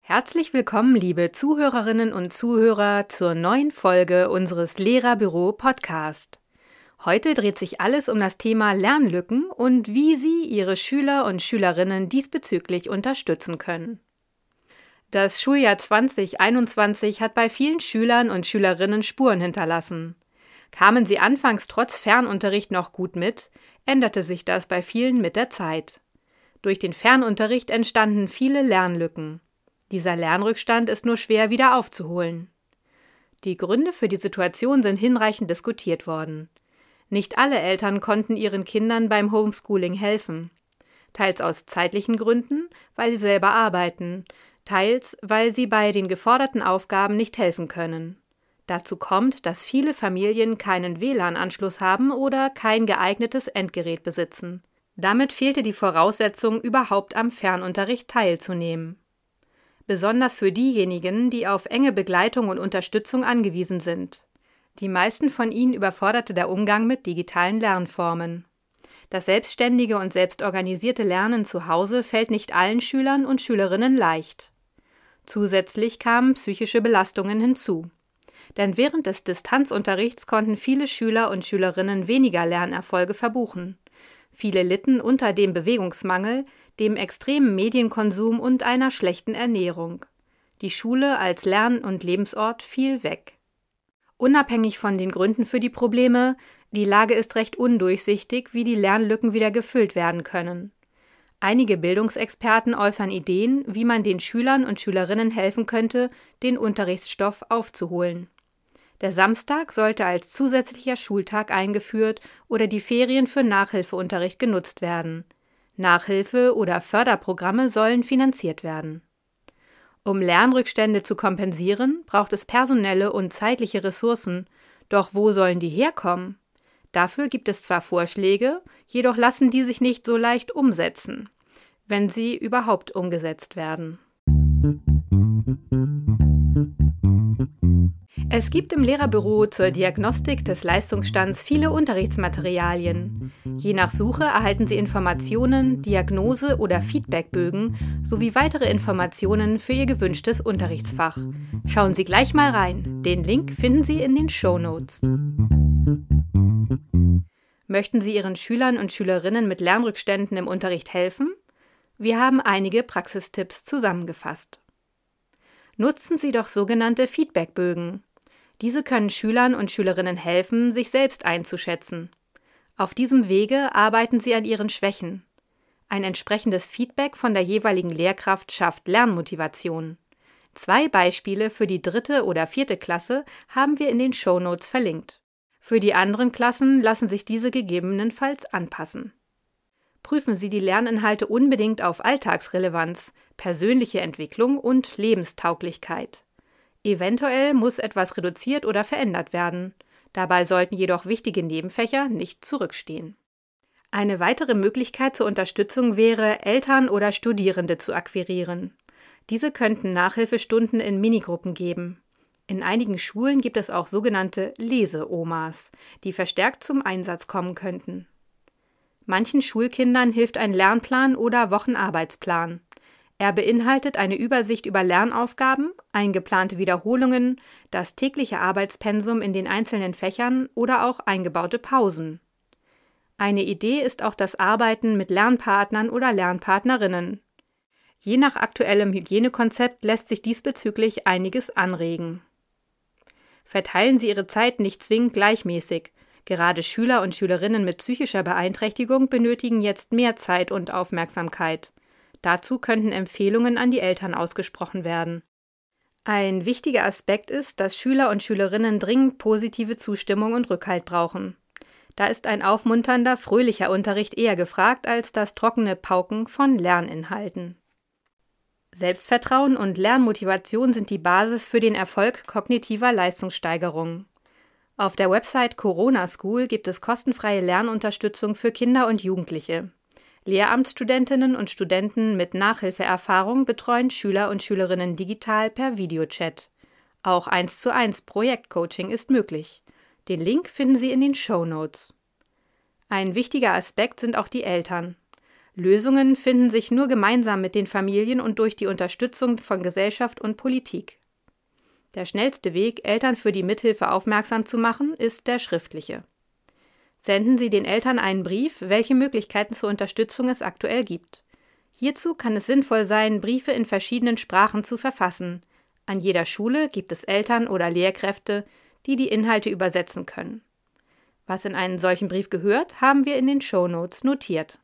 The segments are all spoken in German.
Herzlich willkommen, liebe Zuhörerinnen und Zuhörer, zur neuen Folge unseres Lehrerbüro Podcast. Heute dreht sich alles um das Thema Lernlücken und wie Sie Ihre Schüler und Schülerinnen diesbezüglich unterstützen können. Das Schuljahr 2021 hat bei vielen Schülern und Schülerinnen Spuren hinterlassen. Kamen sie anfangs trotz Fernunterricht noch gut mit, änderte sich das bei vielen mit der Zeit. Durch den Fernunterricht entstanden viele Lernlücken. Dieser Lernrückstand ist nur schwer wieder aufzuholen. Die Gründe für die Situation sind hinreichend diskutiert worden. Nicht alle Eltern konnten ihren Kindern beim Homeschooling helfen. Teils aus zeitlichen Gründen, weil sie selber arbeiten, teils weil sie bei den geforderten Aufgaben nicht helfen können. Dazu kommt, dass viele Familien keinen WLAN-Anschluss haben oder kein geeignetes Endgerät besitzen. Damit fehlte die Voraussetzung, überhaupt am Fernunterricht teilzunehmen besonders für diejenigen, die auf enge Begleitung und Unterstützung angewiesen sind. Die meisten von ihnen überforderte der Umgang mit digitalen Lernformen. Das selbstständige und selbstorganisierte Lernen zu Hause fällt nicht allen Schülern und Schülerinnen leicht. Zusätzlich kamen psychische Belastungen hinzu. Denn während des Distanzunterrichts konnten viele Schüler und Schülerinnen weniger Lernerfolge verbuchen. Viele litten unter dem Bewegungsmangel, dem extremen Medienkonsum und einer schlechten Ernährung. Die Schule als Lern- und Lebensort fiel weg. Unabhängig von den Gründen für die Probleme, die Lage ist recht undurchsichtig, wie die Lernlücken wieder gefüllt werden können. Einige Bildungsexperten äußern Ideen, wie man den Schülern und Schülerinnen helfen könnte, den Unterrichtsstoff aufzuholen. Der Samstag sollte als zusätzlicher Schultag eingeführt oder die Ferien für Nachhilfeunterricht genutzt werden. Nachhilfe oder Förderprogramme sollen finanziert werden. Um Lernrückstände zu kompensieren, braucht es personelle und zeitliche Ressourcen, doch wo sollen die herkommen? Dafür gibt es zwar Vorschläge, jedoch lassen die sich nicht so leicht umsetzen, wenn sie überhaupt umgesetzt werden. Es gibt im Lehrerbüro zur Diagnostik des Leistungsstands viele Unterrichtsmaterialien. Je nach Suche erhalten Sie Informationen, Diagnose- oder Feedbackbögen sowie weitere Informationen für Ihr gewünschtes Unterrichtsfach. Schauen Sie gleich mal rein. Den Link finden Sie in den Show Notes. Möchten Sie Ihren Schülern und Schülerinnen mit Lernrückständen im Unterricht helfen? Wir haben einige Praxistipps zusammengefasst. Nutzen Sie doch sogenannte Feedbackbögen. Diese können Schülern und Schülerinnen helfen, sich selbst einzuschätzen. Auf diesem Wege arbeiten sie an ihren Schwächen. Ein entsprechendes Feedback von der jeweiligen Lehrkraft schafft Lernmotivation. Zwei Beispiele für die dritte oder vierte Klasse haben wir in den Shownotes verlinkt. Für die anderen Klassen lassen sich diese gegebenenfalls anpassen. Prüfen Sie die Lerninhalte unbedingt auf Alltagsrelevanz, persönliche Entwicklung und Lebenstauglichkeit. Eventuell muss etwas reduziert oder verändert werden. Dabei sollten jedoch wichtige Nebenfächer nicht zurückstehen. Eine weitere Möglichkeit zur Unterstützung wäre, Eltern oder Studierende zu akquirieren. Diese könnten Nachhilfestunden in Minigruppen geben. In einigen Schulen gibt es auch sogenannte Leseomas, die verstärkt zum Einsatz kommen könnten. Manchen Schulkindern hilft ein Lernplan oder Wochenarbeitsplan. Er beinhaltet eine Übersicht über Lernaufgaben, eingeplante Wiederholungen, das tägliche Arbeitspensum in den einzelnen Fächern oder auch eingebaute Pausen. Eine Idee ist auch das Arbeiten mit Lernpartnern oder Lernpartnerinnen. Je nach aktuellem Hygienekonzept lässt sich diesbezüglich einiges anregen. Verteilen Sie Ihre Zeit nicht zwingend gleichmäßig. Gerade Schüler und Schülerinnen mit psychischer Beeinträchtigung benötigen jetzt mehr Zeit und Aufmerksamkeit. Dazu könnten Empfehlungen an die Eltern ausgesprochen werden. Ein wichtiger Aspekt ist, dass Schüler und Schülerinnen dringend positive Zustimmung und Rückhalt brauchen. Da ist ein aufmunternder, fröhlicher Unterricht eher gefragt als das trockene Pauken von Lerninhalten. Selbstvertrauen und Lernmotivation sind die Basis für den Erfolg kognitiver Leistungssteigerung. Auf der Website Corona School gibt es kostenfreie Lernunterstützung für Kinder und Jugendliche. Lehramtsstudentinnen und Studenten mit Nachhilfeerfahrung betreuen Schüler und Schülerinnen digital per Videochat. Auch 1 zu 1 Projektcoaching ist möglich. Den Link finden Sie in den Show Notes. Ein wichtiger Aspekt sind auch die Eltern. Lösungen finden sich nur gemeinsam mit den Familien und durch die Unterstützung von Gesellschaft und Politik. Der schnellste Weg, Eltern für die Mithilfe aufmerksam zu machen, ist der schriftliche. Senden Sie den Eltern einen Brief, welche Möglichkeiten zur Unterstützung es aktuell gibt. Hierzu kann es sinnvoll sein, Briefe in verschiedenen Sprachen zu verfassen. An jeder Schule gibt es Eltern oder Lehrkräfte, die die Inhalte übersetzen können. Was in einen solchen Brief gehört, haben wir in den Show Notes notiert.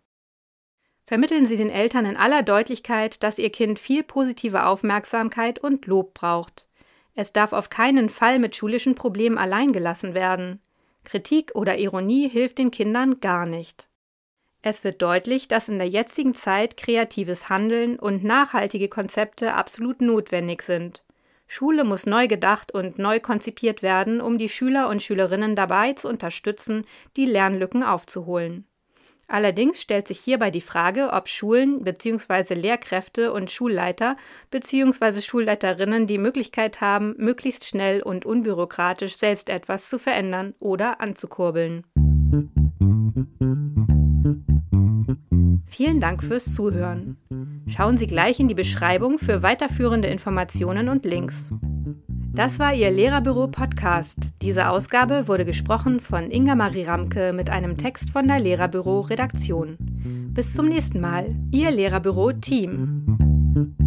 Vermitteln Sie den Eltern in aller Deutlichkeit, dass Ihr Kind viel positive Aufmerksamkeit und Lob braucht. Es darf auf keinen Fall mit schulischen Problemen allein gelassen werden. Kritik oder Ironie hilft den Kindern gar nicht. Es wird deutlich, dass in der jetzigen Zeit kreatives Handeln und nachhaltige Konzepte absolut notwendig sind. Schule muss neu gedacht und neu konzipiert werden, um die Schüler und Schülerinnen dabei zu unterstützen, die Lernlücken aufzuholen. Allerdings stellt sich hierbei die Frage, ob Schulen bzw. Lehrkräfte und Schulleiter bzw. Schulleiterinnen die Möglichkeit haben, möglichst schnell und unbürokratisch selbst etwas zu verändern oder anzukurbeln. Vielen Dank fürs Zuhören. Schauen Sie gleich in die Beschreibung für weiterführende Informationen und Links. Das war Ihr Lehrerbüro Podcast. Diese Ausgabe wurde gesprochen von Inga Marie Ramke mit einem Text von der Lehrerbüro Redaktion. Bis zum nächsten Mal, Ihr Lehrerbüro Team.